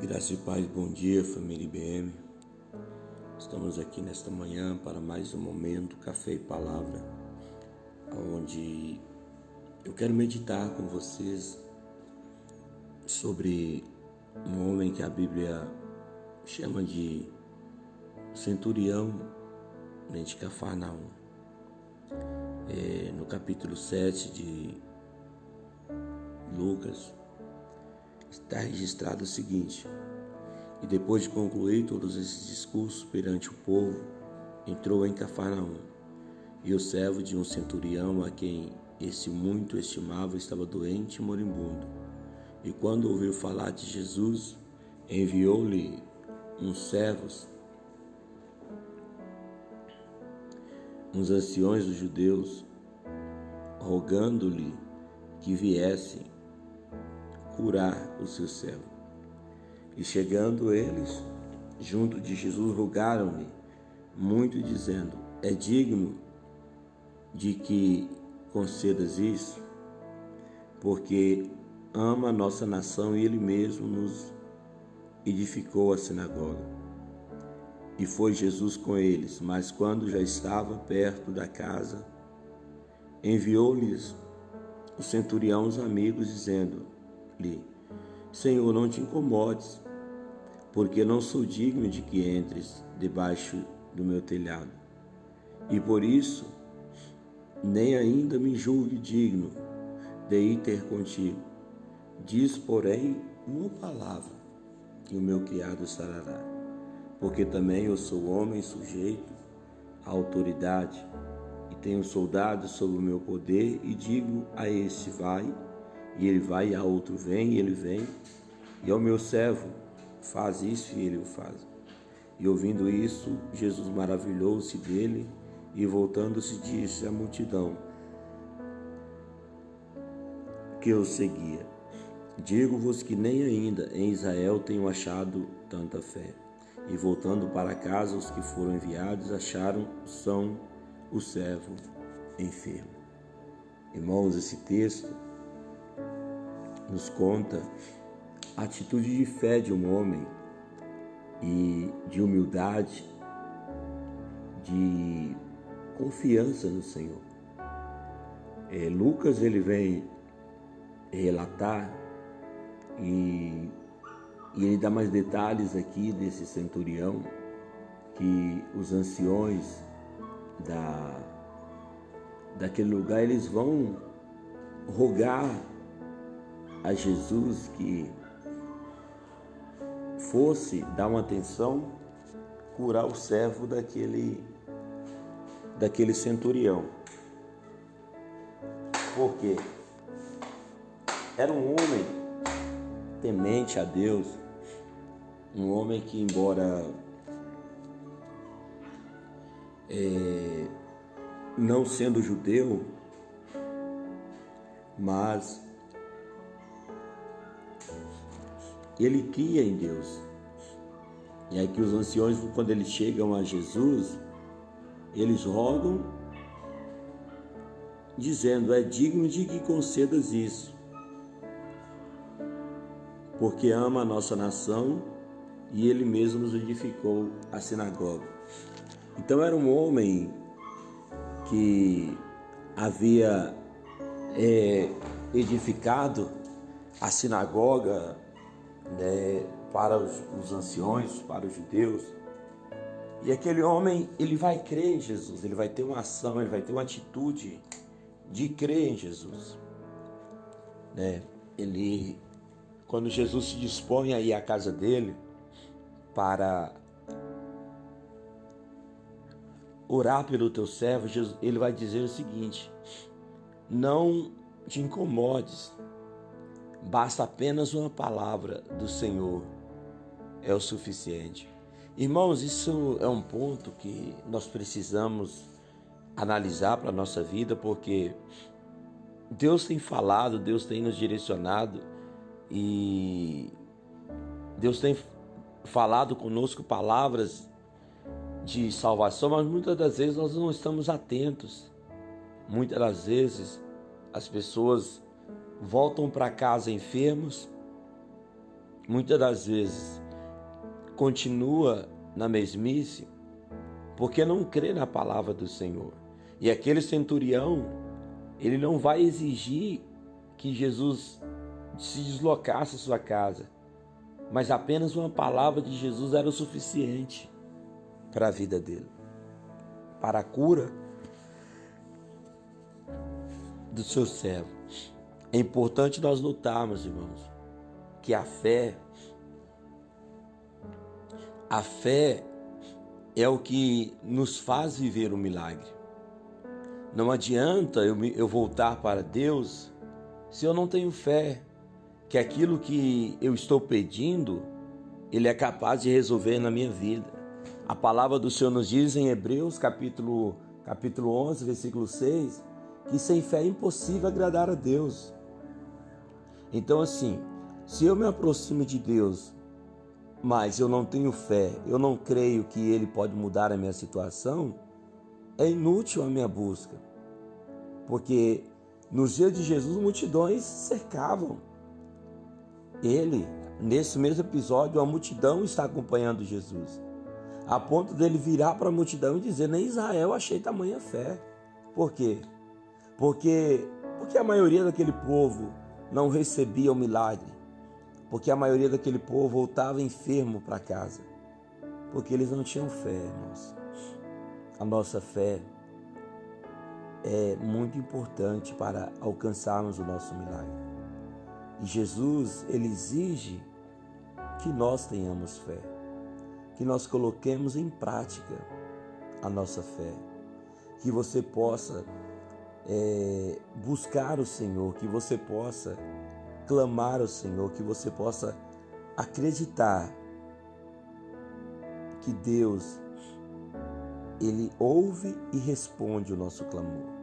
Graça e paz, bom dia, família IBM. Estamos aqui nesta manhã para mais um momento Café e Palavra, onde eu quero meditar com vocês sobre um homem que a Bíblia chama de centurião de Cafarnaum. É, no capítulo 7 de Lucas, está registrado o seguinte: E depois de concluir todos esses discursos perante o povo, entrou em Cafarnaum. E o servo de um centurião, a quem esse muito estimava, estava doente e moribundo. E quando ouviu falar de Jesus, enviou-lhe uns servos, uns anciões dos judeus, rogando-lhe que viessem curar o seu servo. E chegando eles, junto de Jesus, rogaram-lhe muito, dizendo: É digno de que concedas isso, porque ama a nossa nação e ele mesmo nos edificou a sinagoga. E foi Jesus com eles, mas quando já estava perto da casa, enviou-lhes o centurião os amigos, dizendo: lhe Senhor, não te incomodes, porque não sou digno de que entres debaixo do meu telhado. E por isso, nem ainda me julgue digno de ir ter contigo. Diz, porém, uma palavra, e o meu criado sarará. Porque também eu sou homem sujeito à autoridade, e tenho soldados sob o meu poder, e digo a este: vai e ele vai, e a outro vem, e ele vem. E ao meu servo, faz isso, e ele o faz. E ouvindo isso, Jesus maravilhou-se dele, e voltando-se disse à multidão que o seguia: Digo-vos que nem ainda em Israel tenho achado tanta fé. E voltando para casa, os que foram enviados acharam são o servo enfermo. Irmãos, esse texto nos conta a atitude de fé de um homem e de humildade, de confiança no Senhor. É, Lucas ele vem relatar e, e ele dá mais detalhes aqui desse centurião que os anciões da daquele lugar eles vão rogar a Jesus que fosse dar uma atenção, curar o servo daquele daquele centurião. Porque era um homem temente a Deus, um homem que embora é, não sendo judeu, mas ele cria em Deus. E aí que os anciões, quando eles chegam a Jesus, eles rogam, dizendo: É digno de que concedas isso, porque ama a nossa nação e ele mesmo nos edificou a sinagoga. Então era um homem que havia é, edificado a sinagoga né, para os, os anciões, para os judeus. E aquele homem, ele vai crer em Jesus, ele vai ter uma ação, ele vai ter uma atitude de crer em Jesus. Né? Ele, quando Jesus se dispõe a ir à casa dele para orar pelo teu servo, Jesus, ele vai dizer o seguinte: não te incomodes, Basta apenas uma palavra do Senhor, é o suficiente. Irmãos, isso é um ponto que nós precisamos analisar para a nossa vida, porque Deus tem falado, Deus tem nos direcionado e Deus tem falado conosco palavras de salvação, mas muitas das vezes nós não estamos atentos. Muitas das vezes as pessoas voltam para casa enfermos, muitas das vezes continua na mesmice porque não crê na palavra do Senhor. E aquele centurião, ele não vai exigir que Jesus se deslocasse à sua casa, mas apenas uma palavra de Jesus era o suficiente para a vida dele, para a cura do seu servo. É importante nós notarmos, irmãos, que a fé, a fé é o que nos faz viver o milagre. Não adianta eu, eu voltar para Deus se eu não tenho fé que aquilo que eu estou pedindo, Ele é capaz de resolver na minha vida. A palavra do Senhor nos diz em Hebreus, capítulo, capítulo 11, versículo 6, que sem fé é impossível agradar a Deus. Então, assim, se eu me aproximo de Deus, mas eu não tenho fé, eu não creio que Ele pode mudar a minha situação, é inútil a minha busca. Porque nos dias de Jesus, multidões cercavam ele. Nesse mesmo episódio, a multidão está acompanhando Jesus, a ponto dele virar para a multidão e dizer: Nem Israel achei tamanha fé. Por quê? Porque, porque a maioria daquele povo não recebia o milagre, porque a maioria daquele povo voltava enfermo para casa, porque eles não tinham fé, irmãos. A nossa fé é muito importante para alcançarmos o nosso milagre. E Jesus, ele exige que nós tenhamos fé, que nós coloquemos em prática a nossa fé, que você possa é, buscar o Senhor, que você possa clamar ao Senhor, que você possa acreditar que Deus ele ouve e responde o nosso clamor.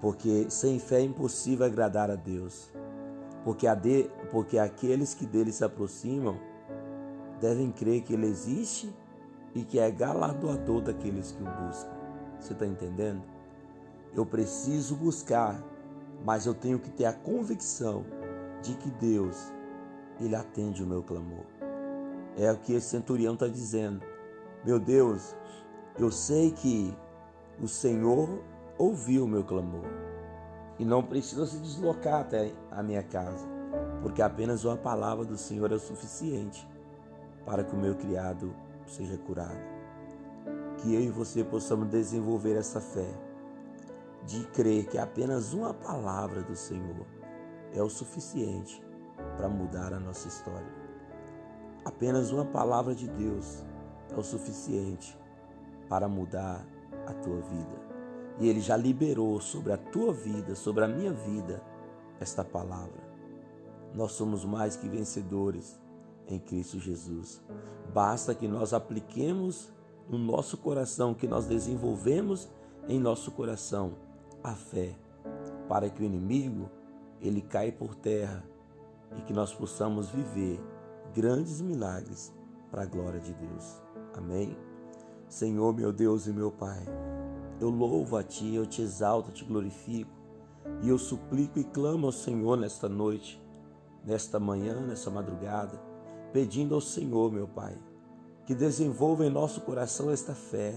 Porque sem fé é impossível agradar a Deus. Porque, a de, porque aqueles que dele se aproximam devem crer que ele existe e que é galardoador daqueles que o buscam. Você está entendendo? Eu preciso buscar, mas eu tenho que ter a convicção de que Deus, Ele atende o meu clamor. É o que esse centurião está dizendo. Meu Deus, eu sei que o Senhor ouviu o meu clamor e não precisa se deslocar até a minha casa, porque apenas uma palavra do Senhor é o suficiente para que o meu criado seja curado. Que eu e você possamos desenvolver essa fé de crer que apenas uma palavra do Senhor é o suficiente para mudar a nossa história. Apenas uma palavra de Deus é o suficiente para mudar a tua vida. E Ele já liberou sobre a tua vida, sobre a minha vida, esta palavra. Nós somos mais que vencedores em Cristo Jesus. Basta que nós apliquemos no nosso coração, que nós desenvolvemos em nosso coração a fé, para que o inimigo ele caia por terra e que nós possamos viver grandes milagres para a glória de Deus. Amém. Senhor, meu Deus e meu Pai, eu louvo a Ti, eu te exalto, te glorifico e eu suplico e clamo ao Senhor nesta noite, nesta manhã, nessa madrugada, pedindo ao Senhor, meu Pai, que desenvolva em nosso coração esta fé,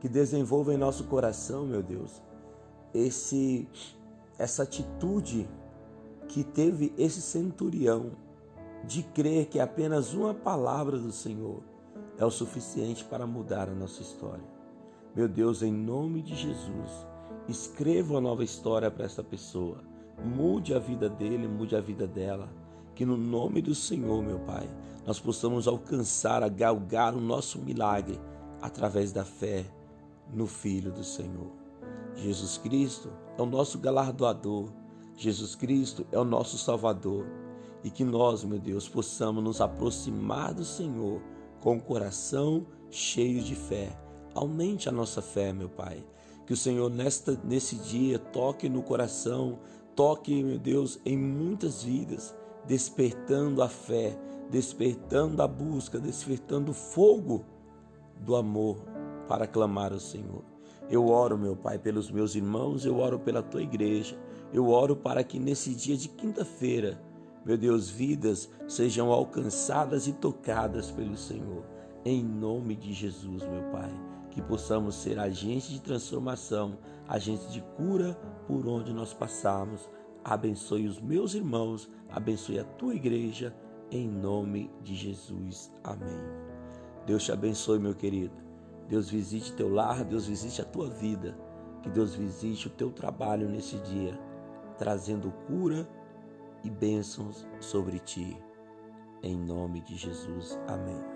que desenvolva em nosso coração, meu Deus, esse essa atitude que teve esse centurião de crer que apenas uma palavra do Senhor é o suficiente para mudar a nossa história. Meu Deus, em nome de Jesus, escreva uma nova história para essa pessoa. Mude a vida dele, mude a vida dela. Que no nome do Senhor, meu Pai, nós possamos alcançar, a galgar o nosso milagre através da fé no Filho do Senhor. Jesus Cristo é o nosso galardoador. Jesus Cristo é o nosso Salvador. E que nós, meu Deus, possamos nos aproximar do Senhor com o coração cheio de fé Aumente a nossa fé, meu Pai. Que o Senhor nesta nesse dia toque no coração, toque, meu Deus, em muitas vidas, despertando a fé, despertando a busca, despertando o fogo do amor para clamar ao Senhor. Eu oro, meu Pai, pelos meus irmãos, eu oro pela tua igreja. Eu oro para que nesse dia de quinta-feira, Meu Deus, vidas sejam alcançadas e tocadas pelo Senhor. Em nome de Jesus, meu Pai. Que possamos ser agentes de transformação, agentes de cura por onde nós passarmos. Abençoe os meus irmãos, abençoe a tua igreja, em nome de Jesus. Amém. Deus te abençoe, meu querido. Deus visite teu lar, Deus visite a tua vida. Que Deus visite o teu trabalho nesse dia, trazendo cura e bênçãos sobre ti. Em nome de Jesus. Amém.